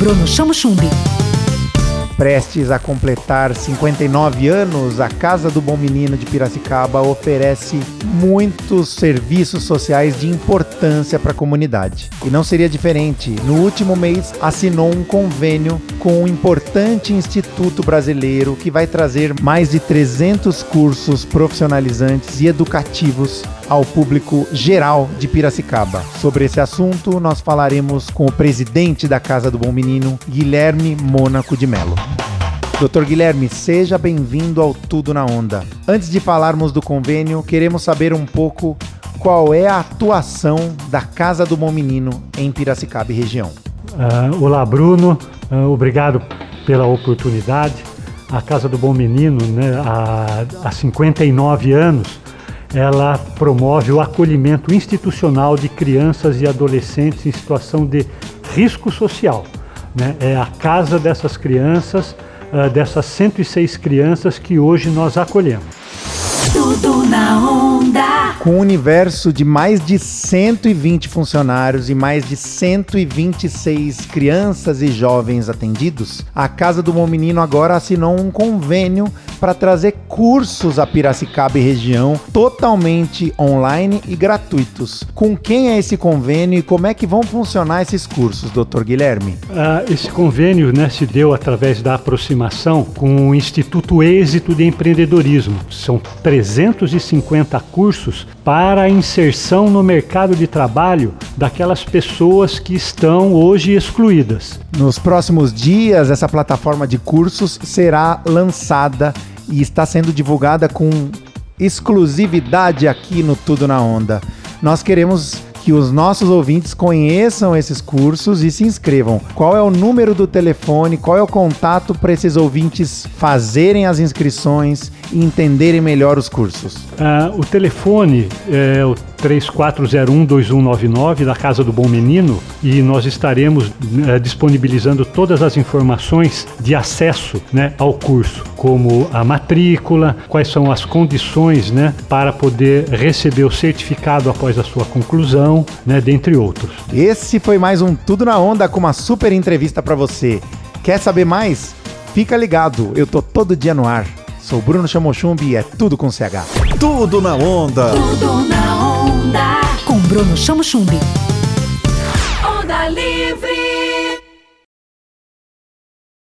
Bruno Chamo Chumbi. Prestes a completar 59 anos, a Casa do Bom Menino de Piracicaba oferece muitos serviços sociais de importância para a comunidade. E não seria diferente. No último mês, assinou um convênio com um importante instituto brasileiro que vai trazer mais de 300 cursos profissionalizantes e educativos ao público geral de Piracicaba. Sobre esse assunto, nós falaremos com o presidente da Casa do Bom Menino, Guilherme Mônaco de Melo. Doutor Guilherme, seja bem-vindo ao Tudo na Onda. Antes de falarmos do convênio, queremos saber um pouco qual é a atuação da Casa do Bom Menino em Piracicaba e região. Uh, olá, Bruno. Uh, obrigado pela oportunidade. A Casa do Bom Menino, né, há, há 59 anos, ela promove o acolhimento institucional de crianças e adolescentes em situação de risco social. Né? É a casa dessas crianças uh, dessas 106 crianças que hoje nós acolhemos. Tudo na onda. Com um universo de mais de 120 funcionários e mais de 126 crianças e jovens atendidos, a Casa do Bom Menino agora assinou um convênio para trazer cursos a Piracicaba e região totalmente online e gratuitos. Com quem é esse convênio e como é que vão funcionar esses cursos, doutor Guilherme? Ah, esse convênio né, se deu através da aproximação com o Instituto Êxito de Empreendedorismo. São 350 cursos para inserção no mercado de trabalho daquelas pessoas que estão hoje excluídas. Nos próximos dias, essa plataforma de cursos será lançada e está sendo divulgada com exclusividade aqui no Tudo na Onda. Nós queremos que os nossos ouvintes conheçam esses cursos e se inscrevam. Qual é o número do telefone? Qual é o contato para esses ouvintes fazerem as inscrições e entenderem melhor os cursos? Uh, o telefone é o 3401-2199 da Casa do Bom Menino e nós estaremos uh, disponibilizando todas as informações de acesso né, ao curso, como a matrícula, quais são as condições né, para poder receber o certificado após a sua conclusão, né, dentre outros. Esse foi mais um Tudo na Onda com uma super entrevista para você. Quer saber mais? Fica ligado, eu tô todo dia no ar. Sou Bruno Chamochumbi e é tudo com CH. Tudo na onda. Tudo na onda. Com Bruno Chamo Chumbi. Onda Livre.